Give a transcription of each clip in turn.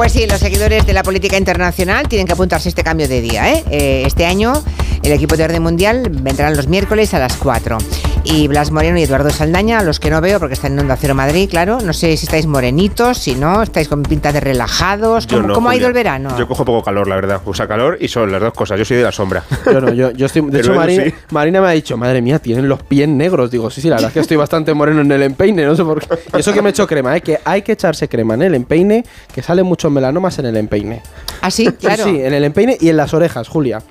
Pues sí, los seguidores de la política internacional tienen que apuntarse a este cambio de día. ¿eh? Eh, este año el equipo de orden mundial vendrán los miércoles a las 4. Y Blas Moreno y Eduardo Saldaña, los que no veo porque están en Onda Cero Madrid, claro. No sé si estáis morenitos, si no, estáis con pinta de relajados. ¿Cómo, ha ido el verano? Yo cojo poco calor, la verdad. Usa calor y son las dos cosas. Yo soy de la sombra. Yo no, yo, estoy. De hecho, Marina, me ha dicho, madre mía, tienen los pies negros. Digo, sí, sí, la verdad es que estoy bastante moreno en el empeine, no sé por qué. Y eso que me he hecho crema, ¿eh? que hay que echarse crema en el empeine, que salen melanomas en el empeine. ¿Ah, sí? Claro. Sí, en el empeine y en las orejas, Julia.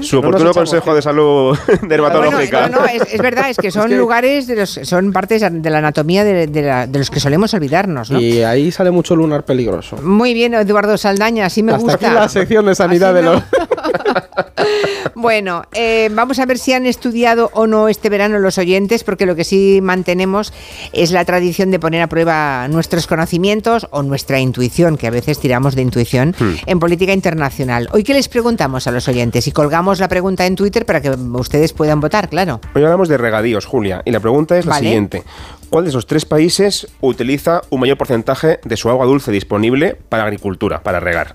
Su oportuno consejo de salud dermatológica. no, no, es, verdad, es que son lugares, de los, son partes de la anatomía de, los que solemos olvidarnos. ¿no? Y ahí sale mucho lunar peligroso. Muy bien, Eduardo Saldaña, así me gusta. Aquí la sección de sanidad de los. bueno, eh, vamos a ver si han estudiado o no este verano los oyentes, porque lo que sí mantenemos es la tradición de poner a prueba nuestros conocimientos o nuestra intuición, que a veces tiramos de intuición, hmm. en política internacional. Hoy, ¿qué les preguntamos a los oyentes? Y colgamos la pregunta en Twitter para que ustedes puedan votar, claro. Hoy hablamos de regadíos, Julia, y la pregunta es la siguiente. ¿Cuál de esos tres países utiliza un mayor porcentaje de su agua dulce disponible para agricultura, para regar?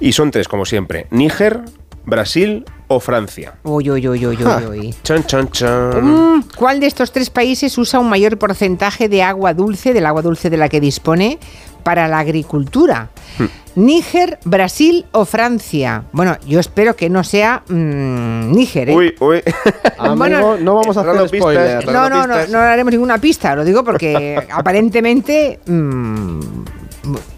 Y son tres, como siempre. Níger, Brasil o Francia. Uy, uy, uy, uy, uy. Chan, chan, chan. Mm, ¿Cuál de estos tres países usa un mayor porcentaje de agua dulce, del agua dulce de la que dispone, para la agricultura? Hmm. Níger, Brasil o Francia. Bueno, yo espero que no sea mm, Níger. ¿eh? Uy, uy. bueno, no vamos a hacer spoilers. No, no, no, no haremos ninguna pista. Lo digo porque aparentemente mm,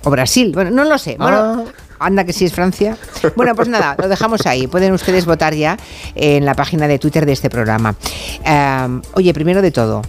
o Brasil. Bueno, no lo sé. Bueno, ah. Anda que sí es Francia. Bueno, pues nada, lo dejamos ahí. Pueden ustedes votar ya en la página de Twitter de este programa. Em, oye, primero de todo,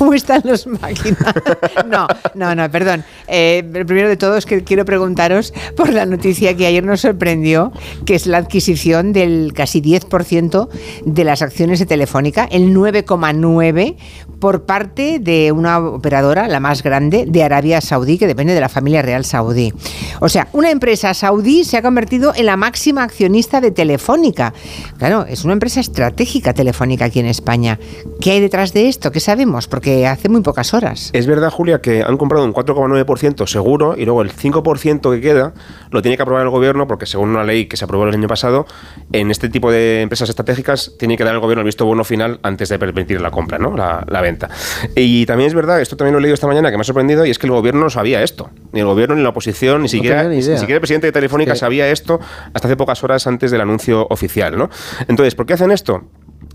¿Cómo están los máquinas? No, no, no, perdón. Eh, primero de todo es que quiero preguntaros por la noticia que ayer nos sorprendió, que es la adquisición del casi 10% de las acciones de Telefónica, el 9,9% por parte de una operadora, la más grande, de Arabia Saudí, que depende de la familia real saudí. O sea, una empresa saudí se ha convertido en la máxima accionista de Telefónica. Claro, es una empresa estratégica Telefónica aquí en España. ¿Qué hay detrás de esto? ¿Qué sabemos? Porque hace muy pocas horas. Es verdad, Julia, que han comprado un 4,9% seguro y luego el 5% que queda lo tiene que aprobar el gobierno porque según una ley que se aprobó el año pasado, en este tipo de empresas estratégicas tiene que dar el gobierno el visto bueno final antes de permitir la compra, ¿no? la, venta. Y también es verdad, esto también lo he leído esta mañana que me ha sorprendido y es que el gobierno no sabía esto. Ni el gobierno ni la oposición, ni, siquiera, ni, siquiera el presidente de Telefónica sabía esto hasta hace pocas horas antes del anuncio oficial. ¿no? Entonces, ¿por qué hacen esto?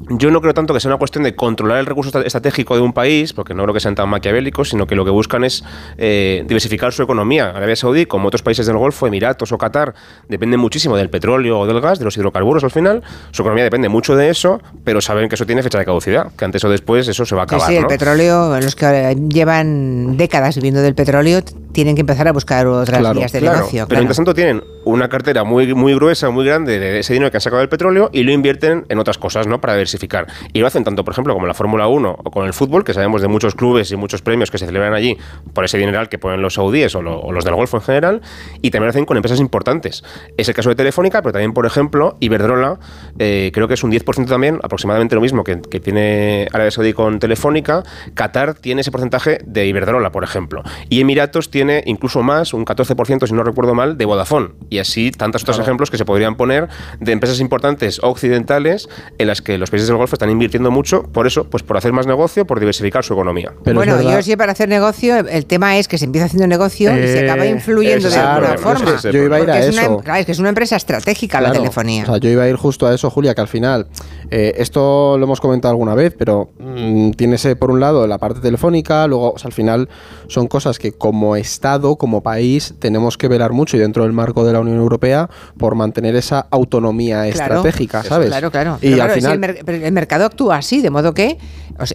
Yo no creo tanto que sea una cuestión de controlar el recurso estratégico de un país, porque no creo que sean tan maquiavélicos, sino que lo que buscan es eh, diversificar su economía. Arabia Saudí, como otros países del Golfo, Emiratos o Qatar, dependen muchísimo del petróleo o del gas, de los hidrocarburos al final. Su economía depende mucho de eso, pero saben que eso tiene fecha de caducidad, que antes o después eso se va a acabar. Sí, el petróleo, los que llevan décadas viviendo del petróleo, tienen que empezar a buscar otras vías de negocio. Pero mientras tanto tienen una cartera muy, muy gruesa, muy grande de ese dinero que han sacado del petróleo y lo invierten en otras cosas, ¿no? Para diversificar. Y lo hacen tanto, por ejemplo, como la Fórmula 1 o con el fútbol, que sabemos de muchos clubes y muchos premios que se celebran allí por ese dineral que ponen los saudíes o, los del Golfo en general, y también lo hacen con empresas importantes. Es el caso de Telefónica, pero también, por ejemplo, Iberdrola, eh, creo que es un 10% también, aproximadamente lo mismo que, que tiene Arabia Saudí con Telefónica. Qatar tiene ese porcentaje de Iberdrola, por ejemplo. Y Emiratos tiene incluso más, un 14%, si no recuerdo mal, de Vodafone. Y así tantos otros ejemplos que se podrían poner de empresas importantes occidentales en las que los países del Golfo están invirtiendo mucho, por eso, pues por hacer más negocio, por diversificar su economía. bueno, yo sí para hacer negocio, el tema es que se empieza haciendo negocio y se acaba eh, influyendo de alguna forma. yo iba a ir a eso. Es, que es una empresa estratégica la telefonía. yo iba a ir justo a eso, Julia, que al final, eh, esto lo hemos comentado alguna vez, pero mm, tiene tienes por un lado la parte telefónica, luego al final son cosas que como Estado, como país, tenemos que velar mucho y dentro del marco de la Unión Europea por mantener esa autonomía estratégica, ¿sabes? Claro, claro. Y al final... el, mercado actúa así, de modo que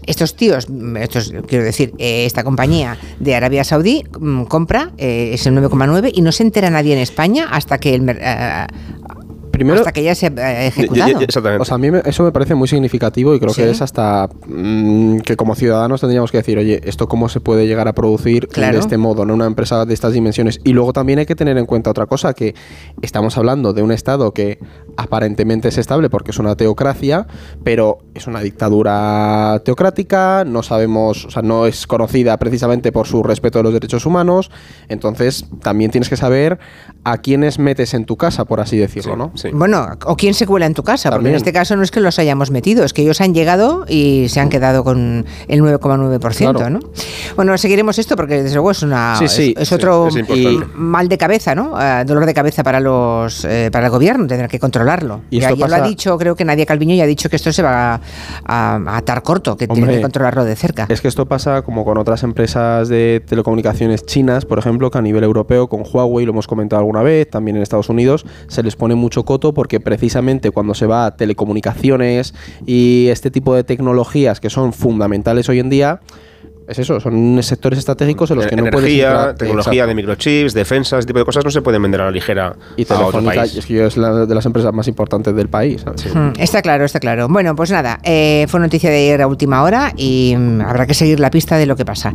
estos tíos, estos, quiero decir, eh, esta compañía de Arabia Saudí mm, compra eh, ese 9,9 y no se entera nadie en España hasta que el, eh, Primero- hasta que ya se ha ejecutado. Ya- ya- exactamente. O sea, a mí me- eso me parece muy significativo y creo Sí. que es hasta mm, que como ciudadanos tendríamos que decir, oye, ¿esto cómo se puede llegar a producir Claro. de este modo, en una empresa de estas dimensiones? Y luego también hay que tener en cuenta otra cosa, que estamos hablando de un Estado que aparentemente es estable porque es una teocracia, pero es una dictadura teocrática, no sabemos, o sea, no es conocida precisamente por su respeto de los derechos humanos, entonces también tienes que saber a quiénes metes en tu casa, por así decirlo, ¿no? Sí. Bueno, o quién se cuela en tu casa, porque También. en este caso no es que los hayamos metido, es que ellos han llegado y se han quedado con el 9,9%, Claro. ¿no? Bueno, seguiremos esto porque desde luego es una Sí, sí, es, es otro sí, es importante. mal de cabeza, ¿no? Ah, dolor de cabeza para los eh, para el gobierno, tendrá que controlarlo. Y ya lo ha dicho, creo que Nadia Calviño ya ha dicho que esto se va a, a- a atar corto, que tiene que controlarlo de cerca. Es que esto pasa como con otras empresas de telecomunicaciones chinas, por ejemplo, que a nivel europeo con Huawei, lo hemos comentado alguna vez, también en Estados Unidos, se les pone mucho coto porque precisamente cuando se va a telecomunicaciones y este tipo de tecnologías que son fundamentales hoy en día, es eso, son sectores estratégicos en los que no puedes Energía, entrar- tecnología Exacto. de microchips, defensa, ese tipo de cosas no se pueden vender a la ligera y a otro Telefónica, país. es que es la de las empresas más importantes del país. ¿sabes? Mm, Está claro, está claro. Bueno, pues nada, eh, fue noticia de ayer a última hora y mm, habrá que seguir la pista de lo que pasa.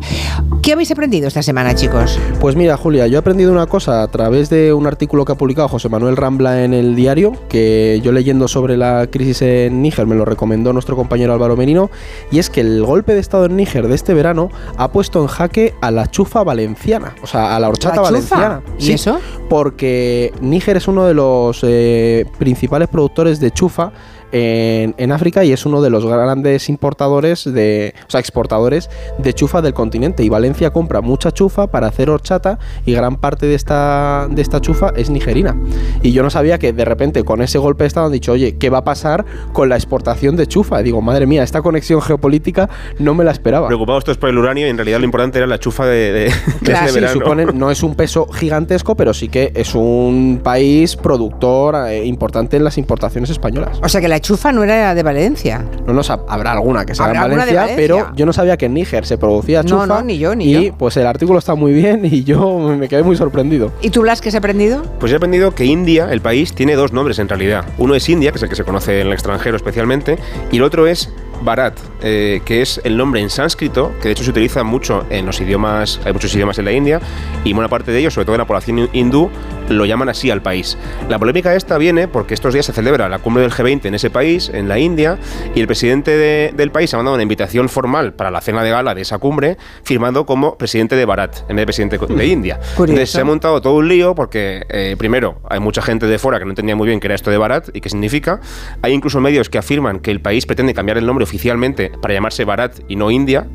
¿Qué habéis aprendido esta semana, chicos? Pues mira, Julia, yo he aprendido una cosa a través de un artículo que ha publicado José Manuel Rambla en el diario, que yo leyendo sobre la crisis en Níger me lo recomendó nuestro compañero Álvaro Merino, y es que el golpe de Estado en Níger de este verano ha puesto en jaque a la chufa valenciana, o sea, a la horchata valenciana. ¿Y eso? Porque Níger es uno de los eh, principales productores de chufa en, en África y es uno de los grandes importadores de, o sea, exportadores de chufa del continente. Y Valencia compra mucha chufa para hacer horchata y gran parte de esta, de esta chufa es nigerina. Y yo no sabía que de repente con ese golpe de Estado han dicho, oye, ¿qué va a pasar con la exportación de chufa? Y digo, madre mía, esta conexión geopolítica no me la esperaba. Preocupados todos por el uranio y en realidad lo importante era la chufa de, de, de Claro, ese sí. Suponen- no es un peso gigantesco, pero sí que es un país productor eh, importante en las importaciones españolas. O sea que la chufa no era de Valencia. No ha- habrá alguna que sea en Habrá alguna de Valencia, Valencia. pero yo no sabía que en Níger se producía No, chufa. no, ni yo, ni y yo. pues el artículo está muy bien y yo me quedé muy sorprendido. ¿Y tú, Blas, qué has aprendido? Pues he aprendido que India, el país, tiene dos nombres en realidad. Uno es India, que es el que se conoce en el extranjero especialmente, y el otro es Bharat, eh, que es el nombre en sánscrito, que de hecho se utiliza mucho en los idiomas, hay muchos idiomas en la India, y buena parte de ellos, sobre todo en la población hindú, lo llaman así al país. La polémica esta viene porque estos días se celebra la cumbre del G20 en ese país, en la India, y el presidente de- del país ha mandado una invitación formal para la cena de gala de esa cumbre, firmando como presidente de Bharat, en vez de presidente de India. Curioso. Entonces se ha montado todo un lío porque, eh, primero, hay mucha gente de fuera que no entendía muy bien qué era esto de Bharat y qué significa. Hay incluso medios que afirman que el país pretende cambiar el nombre oficialmente para llamarse Bharat y no India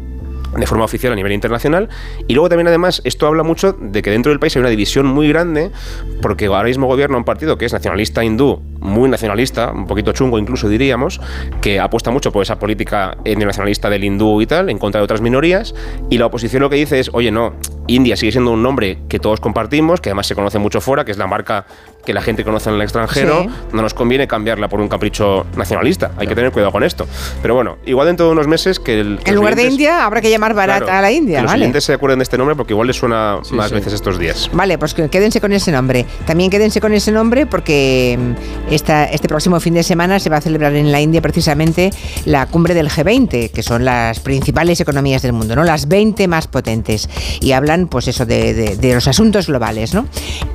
de forma oficial a nivel internacional. Y luego también además esto habla mucho de que dentro del país hay una división muy grande porque ahora mismo gobierna un partido que es nacionalista hindú muy nacionalista, un poquito chungo incluso diríamos, que apuesta mucho por esa política etnonacionalista del hindú y tal, en contra de otras minorías, y la oposición lo que dice es, oye, no, India sigue siendo un nombre que todos compartimos, que además se conoce mucho fuera, que es la marca que la gente conoce en el extranjero, Sí. no nos conviene cambiarla por un capricho nacionalista, hay que tener cuidado con esto. Pero bueno, igual dentro de unos meses que el... En lugar de India, habrá que llamar barata Claro, a la India, que los ¿vale? oyentes se acuerden de este nombre porque igual les suena Sí, más sí. veces estos días. Vale, pues quédense con ese nombre. También quédense con ese nombre porque mm, esta, este próximo fin de semana se va a celebrar en la India precisamente la cumbre del G20, que son las principales economías del mundo, ¿no? Las 20 más potentes. Y hablan, pues eso, de, de- de los asuntos globales, ¿no?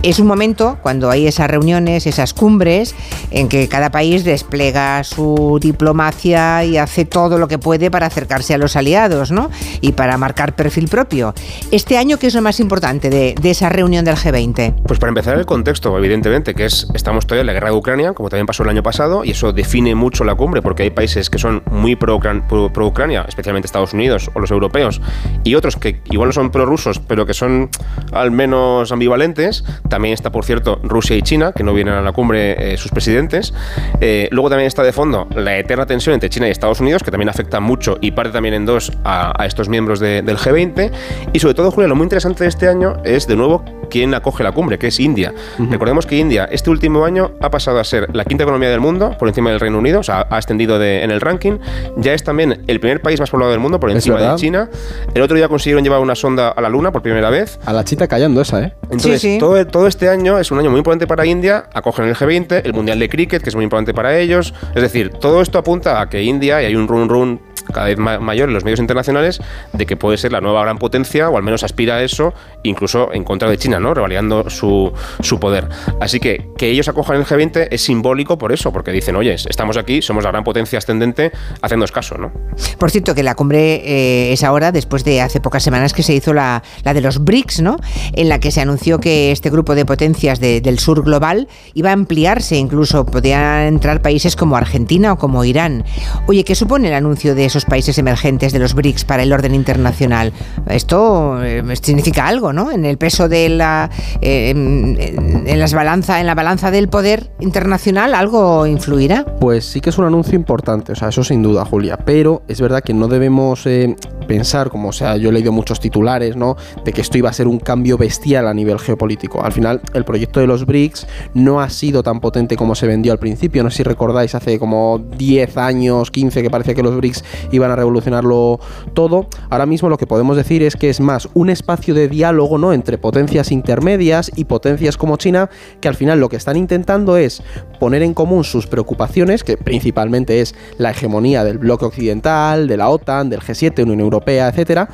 Es un momento cuando hay esas reuniones, esas cumbres, en que cada país despliega su diplomacia y hace todo lo que puede para acercarse a los aliados, ¿no? Y para marcar perfil propio. Este año, ¿qué es lo más importante de, de esa reunión del G20? Pues para empezar el contexto, evidentemente, que es estamos todavía en la guerra de Ucrania, como también pasó el año pasado, y eso define mucho la cumbre, porque hay países que son muy pro-Ucran- pro- pro-Ucrania, especialmente Estados Unidos o los europeos, y otros que igual no son prorrusos, pero que son al menos ambivalentes. También está, por cierto, Rusia y China, que no vienen a la cumbre eh, sus presidentes. Eh, luego también está de fondo la eterna tensión entre China y Estados Unidos, que también afecta mucho y parte también en dos a, a estos miembros de- del G20. Y sobre todo, Julia, lo muy interesante de este año es, de nuevo, quién acoge la cumbre, que es India. Recordemos que India este último año ha pasado a ser la quinta economía del mundo por encima del Reino Unido, o sea, ha ascendido en el ranking. Ya es también el primer país más poblado del mundo por encima de China. El otro día consiguieron llevar una sonda a la Luna por primera vez. A la chita callando esa, ¿eh? Entonces, Todo, todo este año es un año muy importante para India. Acogen el G20, el Mundial de Cricket, que es muy importante para ellos. Es decir, todo esto apunta a que India, y hay un run run cada vez mayor en los medios internacionales de que puede ser la nueva gran potencia, o al menos aspira a eso, incluso en contra de China, ¿no? Revalidando su, su poder. Así que que ellos acojan el G20 es simbólico por eso, porque dicen, oye, estamos aquí, somos la gran potencia ascendente, haciendo caso, ¿no? Por cierto, que la cumbre eh, es ahora, después de hace pocas semanas que se hizo la, la, de los BRICS, ¿no? En la que se anunció que este grupo de potencias del sur global iba a ampliarse, incluso podían entrar países como Argentina o como Irán. Oye, ¿qué supone el anuncio de esos países emergentes de los BRICS para el orden internacional. Esto eh, significa algo, ¿no? En el peso de la eh, en, las balanza, en la balanza del poder internacional, algo influirá. Pues sí que es un anuncio importante, o sea, eso sin duda, Julia. Pero es verdad que no debemos eh, pensar, como o sea, yo he leído muchos titulares, ¿no? De que esto iba a ser un cambio bestial a nivel geopolítico. Al final, el proyecto de los BRICS no ha sido tan potente como se vendió al principio. No sé si recordáis hace como 10 años, 15, que parecía que los BRICS iban a revolucionarlo todo. Ahora mismo lo que podemos decir es que es más un espacio de diálogo ¿no? entre potencias intermedias y potencias como China, que al final lo que están intentando es poner en común sus preocupaciones, que principalmente es la hegemonía del bloque occidental, de la OTAN, del G7, Unión Europea, etcétera,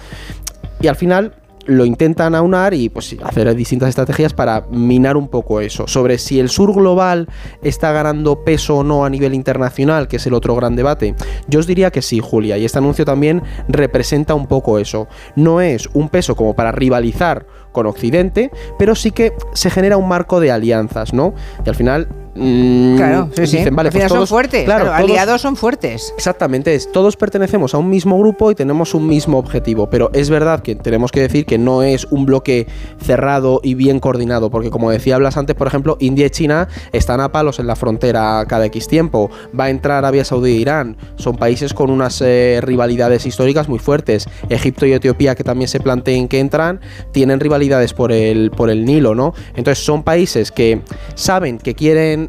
y al final lo intentan aunar y pues hacer distintas estrategias para minar un poco eso. Sobre si el sur global está ganando peso o no a nivel internacional, que es el otro gran debate, yo os diría que sí, Julia, y este anuncio también representa un poco eso. No es un peso como para rivalizar con Occidente, pero sí que se genera un marco de alianzas, ¿no? Y al final Mm, claro, sí, sí. Dicen, vale, Al pues final son fuertes. Claro, aliados son fuertes. Exactamente, es, todos pertenecemos a un mismo grupo y tenemos un mismo objetivo. Pero es verdad que tenemos que decir que no es un bloque cerrado y bien coordinado. Porque como decía Blas antes, por ejemplo, India y China están a palos en la frontera cada X tiempo. Va a entrar Arabia Saudí e Irán. Son países con unas eh, rivalidades históricas muy fuertes. Egipto y Etiopía, que también se planteen que entran, tienen rivalidades por el, por el Nilo, ¿no? Entonces son países que saben que quieren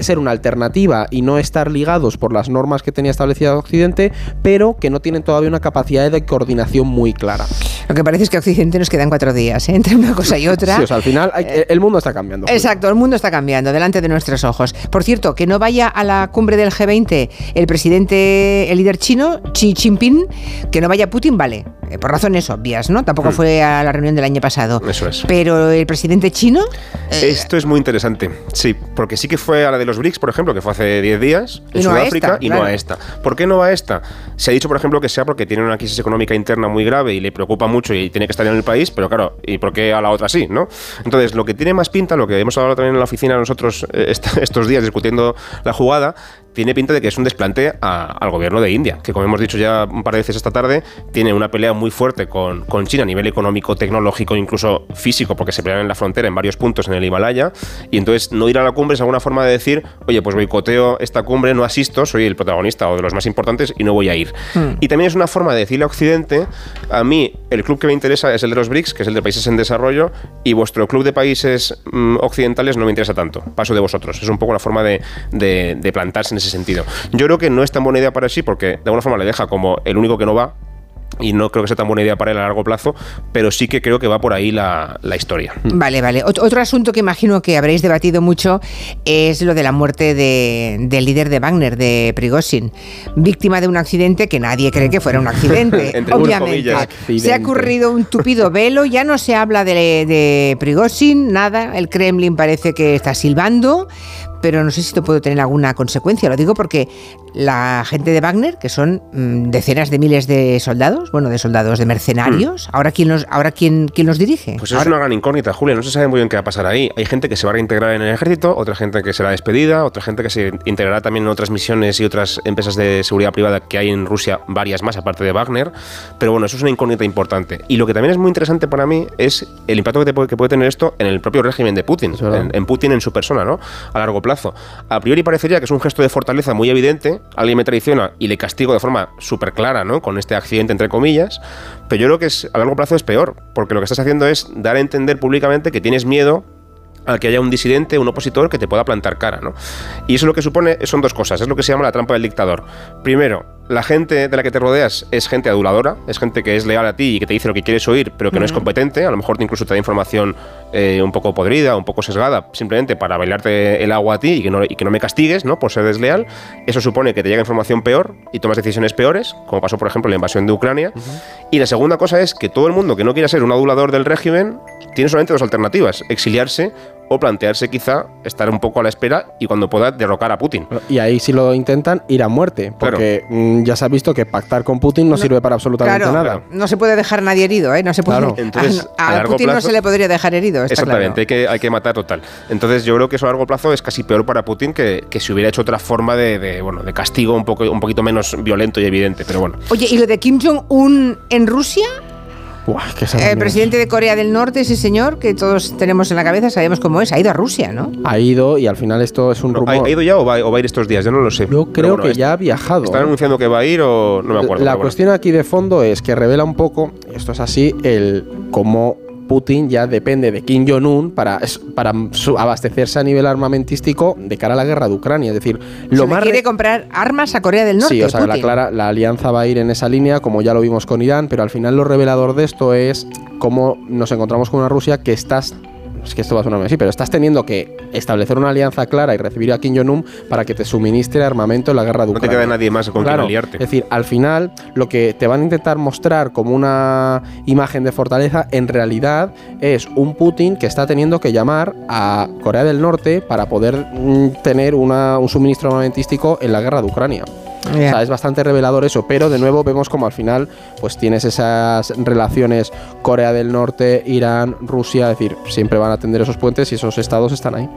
ser una alternativa y no estar ligados por las normas que tenía establecida Occidente, pero que no tienen todavía una capacidad de coordinación muy clara. Lo que parece es que Occidente nos quedan cuatro días, ¿eh? entre una cosa y otra. Sí, o sea, al final el mundo está cambiando. Exacto, el mundo está cambiando delante de nuestros ojos. Por cierto, que no vaya a la cumbre del G20 el presidente, el líder chino, Xi Jinping, que no vaya Putin, vale. Eh, por razones obvias, ¿no? Tampoco mm. fue a la reunión del año pasado. Eso es. Pero el presidente chino... Eh, Esto es muy interesante, sí, porque sí que fue a la de los BRICS, por ejemplo, que fue hace 10 días en Sudáfrica y no a esta. ¿Por qué no a esta? Se ha dicho, por ejemplo, que sea porque tiene una crisis económica interna muy grave y le preocupa mucho y tiene que estar en el país, pero claro, ¿y por qué a la otra sí, no? Entonces, lo que tiene más pinta, lo que hemos hablado también en la oficina nosotros eh, estos días discutiendo la jugada, tiene pinta de que es un desplante al gobierno de India, que como hemos dicho ya un par de veces esta tarde, tiene una pelea muy fuerte con, con, China a nivel económico, tecnológico, incluso físico, porque se pelean en la frontera en varios puntos en el Himalaya, y entonces no ir a la cumbre es alguna forma de decir, oye, pues boicoteo esta cumbre, no asisto, soy el protagonista o de los más importantes y no voy a ir. Hmm. Y también es una forma de decirle a Occidente, a mí el club que me interesa es el de los BRICS, que es el de países en desarrollo, y vuestro club de países mm, occidentales no me interesa tanto, paso de vosotros. Es un poco la forma de, de, de plantarse en ese sentido. Yo creo que no es tan buena idea para sí porque de alguna forma le deja como el único que no va, y no creo que sea tan buena idea para él a largo plazo, pero sí que creo que va por ahí la, historia. Vale, vale. otro asunto que imagino que habréis debatido mucho es lo de la muerte del líder de Wagner, de Prigozhin, víctima de un accidente que nadie cree que fuera un accidente. Obviamente. Se ha ocurrido un tupido velo, ya no se habla de, de Prigozhin, nada, el Kremlin parece que está silbando, pero no sé si esto puede tener alguna consecuencia. Lo digo porque la gente de Wagner, que son mm, decenas de miles de soldados, bueno, de soldados, de mercenarios, hmm. ¿ahora, quién los, ahora quién, quién los dirige? Pues es una gran incógnita, Julia. No se sabe muy bien qué va a pasar ahí. Hay gente que se va a reintegrar en el ejército, otra gente que será despedida, otra gente que se integrará también en otras misiones y otras empresas de seguridad privada que hay en Rusia, varias más aparte de Wagner. Pero bueno, eso es una incógnita importante. Y lo que también es muy interesante para mí es el impacto que, puede, que puede tener esto en el propio régimen de Putin, en, en Putin en su persona, ¿no? A largo plazo A priori parecería que es un gesto de fortaleza muy evidente, alguien me traiciona y le castigo de forma súper clara, ¿no? Con este accidente entre comillas, pero yo creo que es, a largo plazo es peor, porque lo que estás haciendo es dar a entender públicamente que tienes miedo al que haya un disidente, un opositor que te pueda plantar cara, ¿no? Y eso lo que supone son dos cosas, es lo que se llama la trampa del dictador. Primero, la gente de la que te rodeas es gente aduladora, es gente que es leal a ti y que te dice lo que quieres oír, pero que no es competente, a lo mejor incluso te da información eh, un poco podrida, un poco sesgada, simplemente para bailarte el agua a ti y que, no, y que no me castigues, ¿no? Por ser desleal. Eso supone que te llega información peor y tomas decisiones peores, como pasó, por ejemplo, en la invasión de Ucrania. Y la segunda cosa es que todo el mundo que no quiera ser un adulador del régimen tiene solamente dos alternativas, exiliarse o plantearse quizá estar un poco a la espera y cuando pueda derrocar a Putin. Y ahí si lo intentan, ir a muerte, porque mm, ya se ha visto que pactar con Putin no, sirve para absolutamente Claro, nada. no se puede dejar nadie herido, ¿eh? No se puede. Claro. Entonces, a, a a largo Putin no plazo- se le podría dejar herido. está Exactamente, claro. hay, que, hay que matar total. Entonces yo creo que eso a largo plazo es casi peor para Putin que, que si hubiera hecho otra forma de, de, bueno, de castigo un, poco, un poquito menos violento y evidente. Pero bueno, Oye, ¿y lo de Kim Jong-un en Rusia? El presidente de Corea del Norte, ese señor que todos tenemos en la cabeza, sabemos cómo es, ha ido a Rusia, ¿no? ha ido y al final esto es un rumor. ¿ha, ido ya o va, o va a ir estos días? Yo no lo sé. Yo creo bueno, que es- ya ha viajado. ¿Están ¿eh? anunciando que va a ir o no me acuerdo? La bueno. cuestión aquí de fondo es que revela un poco, esto es así, el cómo Putin ya depende de Kim Jong-un para, para su- abastecerse a nivel armamentístico de cara a la guerra de Ucrania. Es decir, lo más quiere re- comprar armas a Corea del Norte. Sí, o sea, la, clara, la alianza va a ir en esa línea, como ya lo vimos con Irán, pero al final lo revelador de esto es cómo nos encontramos con una Rusia que estás. Es que esto va a sonar así, pero estás teniendo que establecer una alianza clara y recibir a Kim Jong-un para que te suministre armamento en la guerra de No te Ucrania. queda nadie más con Claro, quien aliarte. Es decir, al final lo que te van a intentar mostrar como una imagen de fortaleza en realidad es un Putin que está teniendo que llamar a Corea del Norte para poder mm, tener una- un suministro armamentístico en la guerra de Ucrania. O sea, es bastante revelador eso, pero de nuevo vemos como al final pues tienes esas relaciones Corea del Norte, Irán, Rusia, es decir, siempre van a tender esos puentes y esos estados están ahí.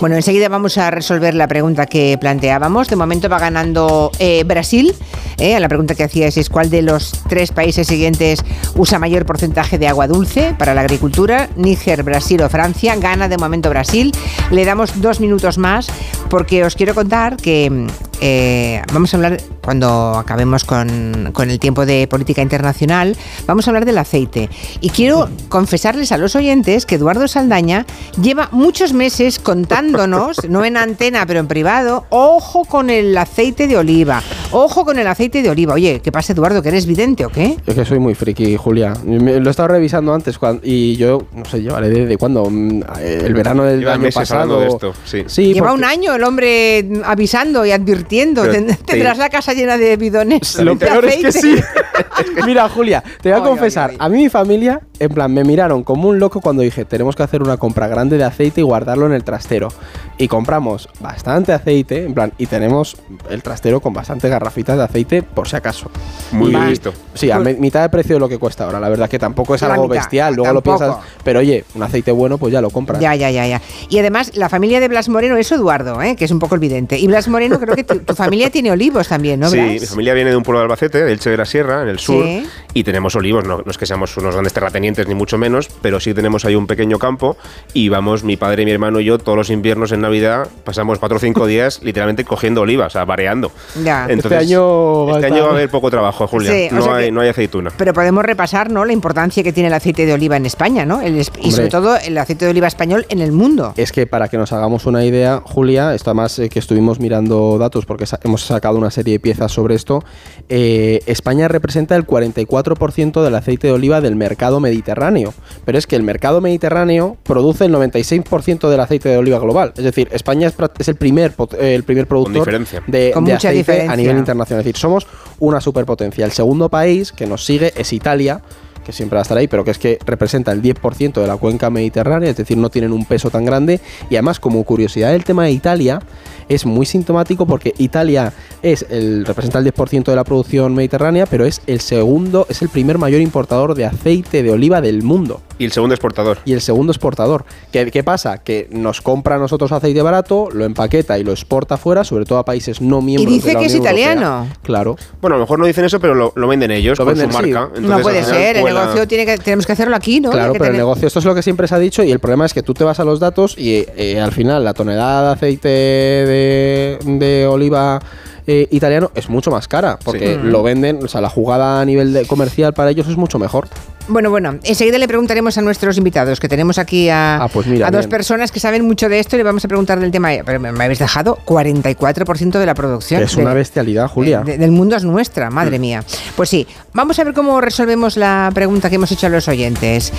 Bueno, enseguida vamos a resolver la pregunta que planteábamos. De momento va ganando eh, Brasil. Eh, la pregunta que hacíais es cuál de los tres países siguientes usa mayor porcentaje de agua dulce para la agricultura. Níger, Brasil o Francia. Gana de momento Brasil. Le damos dos minutos más porque os quiero contar que mm, eh, vamos a hablar, cuando acabemos con, con el tiempo de política internacional, vamos a hablar del aceite. Y quiero confesarles a los oyentes que Eduardo Saldaña lleva muchos meses contándonos, no en antena, pero en privado, ojo con el aceite de oliva, ojo con el aceite de oliva. Oye, ¿qué pasa Eduardo? ¿Que eres vidente o qué? Es que soy muy friki, Julia. Me- lo he estado revisando antes y yo, no sé, llevaré desde cuándo, Mm, el verano del Lleva año meses pasado. de esto, sí. Sí, Lleva porque- un año el hombre avisando y advirtiendo. Pero Ten- te- Tendrás la casa llena de bidones. Lo de peor es que aceite. sí. Mira, Julia, te voy a Ay, confesar. ay, ay. A mí mi familia, en plan, me miraron como un loco cuando dije, tenemos que hacer una compra grande de aceite y guardarlo en el trastero. Y compramos bastante aceite, en plan, y tenemos el trastero con bastantes garrafitas de aceite por si acaso. Muy bien Y- visto. Sí, a me- mitad de precio de lo que cuesta ahora. La verdad que tampoco es algo mitad, bestial. Luego tampoco. lo piensas, pero oye, un aceite bueno, pues ya lo compras. Ya, ya, ya, ya. Y además, la familia de Blas Moreno es Eduardo, ¿eh? que es un poco el vidente. Y Blas Moreno, creo que tu, tu familia tiene olivos también, ¿no, Sí, Blas? mi familia viene de un pueblo de Albacete, de Elche de la Sierra, en el sur, Sí. y tenemos olivos. No, no es que seamos unos grandes terratenientes, ni mucho menos, pero sí tenemos ahí un pequeño campo y vamos, mi padre, mi hermano y yo, todos los inviernos en Navidad, pasamos cuatro o cinco días literalmente cogiendo olivas, o sea, vareando. Ya. Entonces, Este año va a este año va a haber poco trabajo, Julia. Sí, no, hay, que- no hay aceituna. Pero podemos repasar, ¿no? La importancia que tiene el aceite de oliva en España, ¿no? El y sobre todo el aceite de oliva español en el mundo. Es que para que nos hagamos una idea, Julia, esto además eh, que estuvimos mirando datos porque sa- hemos sacado una serie de piezas sobre esto, eh, España representa el 44% del aceite de oliva del mercado mediterráneo. Pero es que el mercado mediterráneo produce el 96% del aceite de oliva global. Es decir, España es, el, primer, pot- el primer productor diferencia. de, Con de mucha aceite diferencia. a nivel internacional. Es decir, somos una superpotencia. El segundo país que nos sigue es Italia que siempre va a estar ahí, pero que es que representa el 10% de la cuenca mediterránea, es decir, no tienen un peso tan grande. Y además, como curiosidad del tema de Italia, es muy sintomático porque Italia es el, representa el 10% de la producción mediterránea, pero es el segundo, es el primer mayor importador de aceite de oliva del mundo. Y el segundo exportador. y el segundo exportador. ¿Qué, qué pasa? Que nos compra a nosotros aceite barato, lo empaqueta y lo exporta fuera, sobre todo a países no miembros dice de la que es Unión Europea. italiano. Claro. Bueno, a lo mejor no dicen eso, pero lo, lo venden ellos Lo con venden, su sí. marca. no puede ser, cuela- negocio tiene que, tenemos que hacerlo aquí, ¿no? Claro, pero el negocio, esto es lo que siempre se ha dicho y el problema es que tú te vas a los datos y eh, al final la tonelada de aceite de, de oliva eh, italiano es mucho más cara porque Sí. lo venden, o sea, la jugada a nivel de comercial para ellos es mucho mejor. Bueno, bueno, enseguida le preguntaremos a nuestros invitados, que tenemos aquí a, Ah, pues mira, a dos bien. personas que saben mucho de esto y le vamos a preguntar del tema. Pero me me habéis dejado 44% de la producción. Es una bestialidad, Julia. de- del mundo es nuestra, madre mía. Pues sí, vamos a ver cómo resolvemos la pregunta que hemos hecho a los oyentes.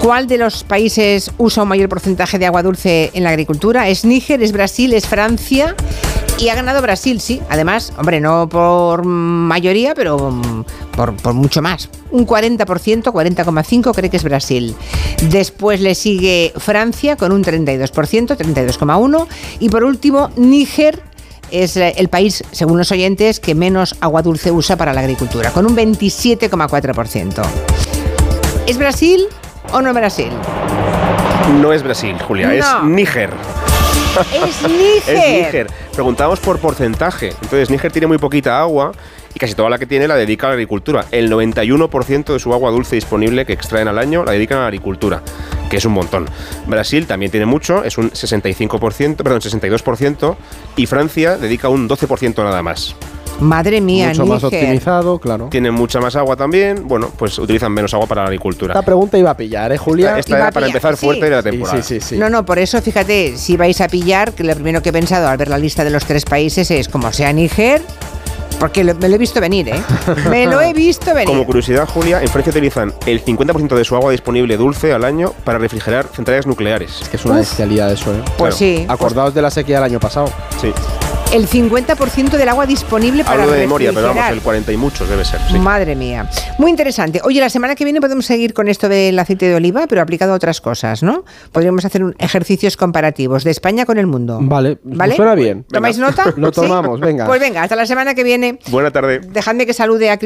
¿Cuál de los países usa un mayor porcentaje de agua dulce en la agricultura? ¿Es Níger, es Brasil, es Francia? Y ha ganado Brasil, sí. Además, hombre, no por mayoría, pero mm, por, por mucho más. Un 40%, 40,5% cree que es Brasil. Después le sigue Francia con un 32%, 32,1%. Y por último, Níger es eh, el país, según los oyentes, que menos agua dulce usa para la agricultura, con un 27,4%. ¿Es Brasil o no Brasil? No es Brasil, Julia, es. Níger. Es Níger. Es Níger. Preguntamos por porcentaje. Entonces, Níger tiene muy poquita agua y casi toda la que tiene la dedica a la agricultura. El 91% de su agua dulce disponible que extraen al año la dedican a la agricultura, que es un montón. Brasil también tiene mucho, es un 65%, perdón, 62%, y Francia dedica un 12% nada más. Madre mía, mucho más Níger. optimizado, claro. Tienen mucha más agua también, bueno, pues utilizan menos agua para la agricultura. Esta pregunta iba a pillar, ¿eh, Julia? Esta era para pillar, empezar sí. fuerte de la temporada. sí, sí, sí. No, no, por eso fíjate, si vais a pillar, que lo primero que he pensado al ver la lista de los tres países es como sea Níger, porque lo- me lo he visto venir, ¿eh? Me lo he visto venir. Como curiosidad, Julia, en Francia utilizan el 50% de su agua disponible dulce al año para refrigerar centrales nucleares. Es que es una Uf. bestialidad eso, ¿eh? Pues claro. sí, Acordaos de la sequía del año pasado. Sí. El 50% del agua disponible para Hablo de memoria, pero vamos, el 40 y muchos debe ser. sí. Madre mía. Muy interesante. Oye, la semana que viene podemos seguir con esto del aceite de oliva, pero aplicado a otras cosas, ¿no? Podríamos hacer un- ejercicios comparativos de España con el mundo. Vale, ¿Vale? suena bien. ¿Tomáis nota? Lo ¿Sí? tomamos, venga. Pues venga, hasta la semana que viene. Buena tarde. Dejadme que salude a Cristina.